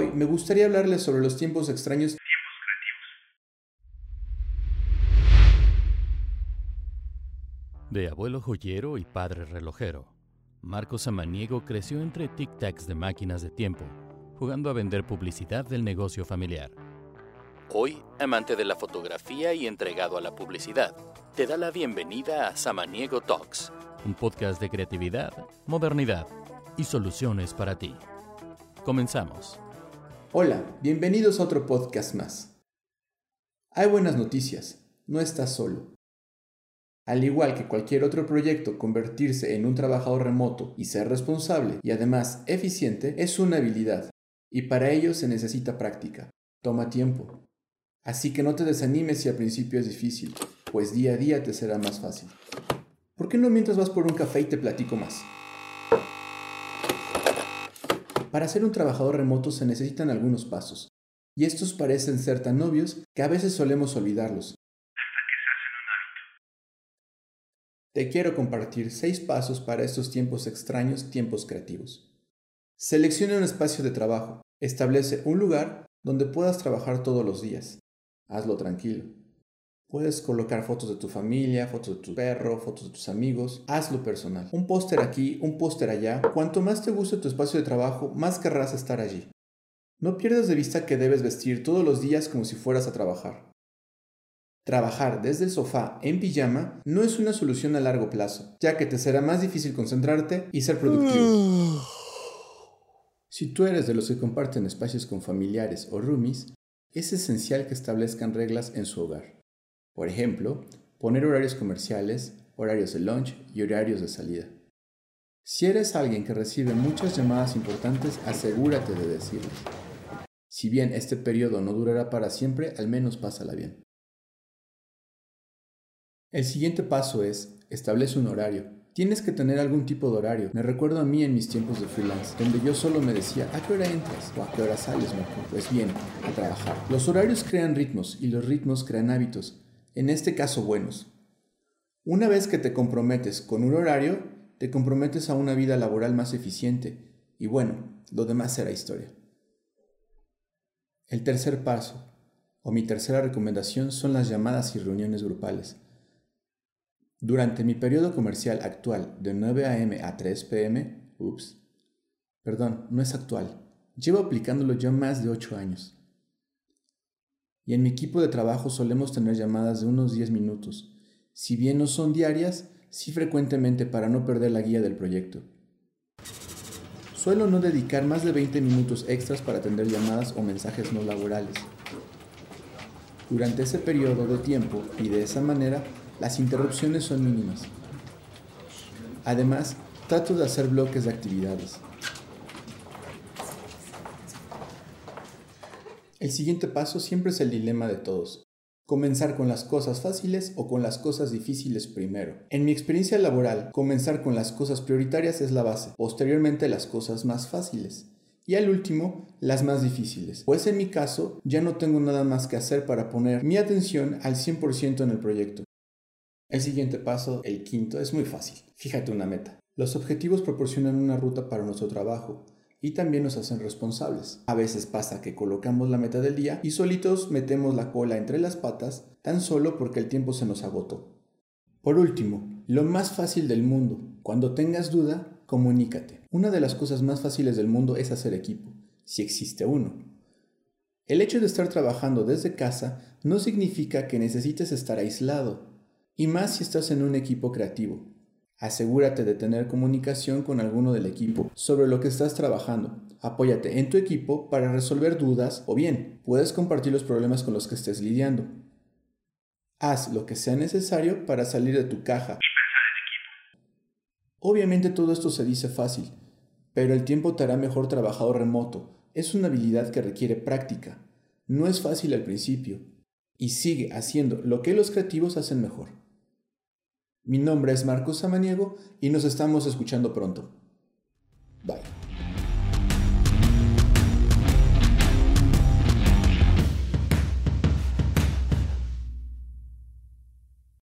Hoy me gustaría hablarles sobre los tiempos extraños De abuelo joyero y padre relojero, Marcos Samaniego creció entre tic-tacs de máquinas de tiempo, jugando a vender publicidad del negocio familiar. Hoy, amante de la fotografía y entregado a la publicidad, te da la bienvenida a Samaniego Talks, un podcast de creatividad, modernidad y soluciones para ti. Comenzamos. Hola, bienvenidos a otro podcast más. Hay buenas noticias, no estás solo. Al igual que cualquier otro proyecto, convertirse en un trabajador remoto y ser responsable y además eficiente es una habilidad, y para ello se necesita práctica. Toma tiempo. Así que no te desanimes si al principio es difícil, pues día a día te será más fácil. ¿Por qué no mientras vas por un café y te platico más? Para ser un trabajador remoto se necesitan algunos pasos, y estos parecen ser tan obvios que a veces solemos olvidarlos. Te quiero compartir seis pasos para estos tiempos extraños, tiempos creativos. Selecciona un espacio de trabajo. Establece un lugar donde puedas trabajar todos los días. Hazlo tranquilo. Puedes colocar fotos de tu familia, fotos de tu perro, fotos de tus amigos. Hazlo personal. Un póster aquí, un póster allá. Cuanto más te guste tu espacio de trabajo, más querrás estar allí. No pierdas de vista que debes vestir todos los días como si fueras a trabajar. Trabajar desde el sofá en pijama no es una solución a largo plazo, ya que te será más difícil concentrarte y ser productivo. Si tú eres de los que comparten espacios con familiares o roomies, es esencial que establezcan reglas en su hogar. Por ejemplo, poner horarios comerciales, horarios de lunch y horarios de salida. Si eres alguien que recibe muchas llamadas importantes, asegúrate de decirles. Si bien este periodo no durará para siempre, al menos pásala bien. El siguiente paso es, establece un horario. Tienes que tener algún tipo de horario. Me recuerdo a mí en mis tiempos de freelance, donde yo solo me decía, ¿a qué hora entras? ¿O a qué hora sales, mejor? Pues bien, a trabajar. Los horarios crean ritmos y los ritmos crean hábitos, en este caso buenos. Una vez que te comprometes con un horario, te comprometes a una vida laboral más eficiente y bueno, lo demás será historia. El tercer paso, o mi tercera recomendación, son las llamadas y reuniones grupales. Durante mi periodo comercial actual de 9 a.m. a 3 p.m., ups, perdón, no es actual, llevo aplicándolo ya más de 8 años. Y en mi equipo de trabajo solemos tener llamadas de unos 10 minutos, si bien no son diarias, sí frecuentemente para no perder la guía del proyecto. Suelo no dedicar más de 20 minutos extras para atender llamadas o mensajes no laborales. Durante ese periodo de tiempo y de esa manera las interrupciones son mínimas. Además, trato de hacer bloques de actividades. El siguiente paso siempre es el dilema de todos. Comenzar con las cosas fáciles o con las cosas difíciles primero. En mi experiencia laboral, comenzar con las cosas prioritarias es la base, posteriormente las cosas más fáciles y al último, las más difíciles. Pues en mi caso, ya no tengo nada más que hacer para poner mi atención al 100% en el proyecto. El siguiente paso, el quinto, es muy fácil. Fíjate una meta. Los objetivos proporcionan una ruta para nuestro trabajo y también nos hacen responsables. A veces pasa que colocamos la meta del día y solitos metemos la cola entre las patas tan solo porque el tiempo se nos agotó. Por último, lo más fácil del mundo. Cuando tengas duda, comunícate. Una de las cosas más fáciles del mundo es hacer equipo, si existe uno. El hecho de estar trabajando desde casa no significa que necesites estar aislado y más si estás en un equipo creativo. Asegúrate de tener comunicación con alguno del equipo sobre lo que estás trabajando. Apóyate en tu equipo para resolver dudas o bien puedes compartir los problemas con los que estés lidiando. Haz lo que sea necesario para salir de tu caja. Y pensar en equipo. Obviamente todo esto se dice fácil, pero el tiempo te hará mejor trabajador remoto. Es una habilidad que requiere práctica. No es fácil al principio. Y sigue haciendo lo que los creativos hacen mejor. Mi nombre es Marcos Samaniego y nos estamos escuchando pronto. Bye.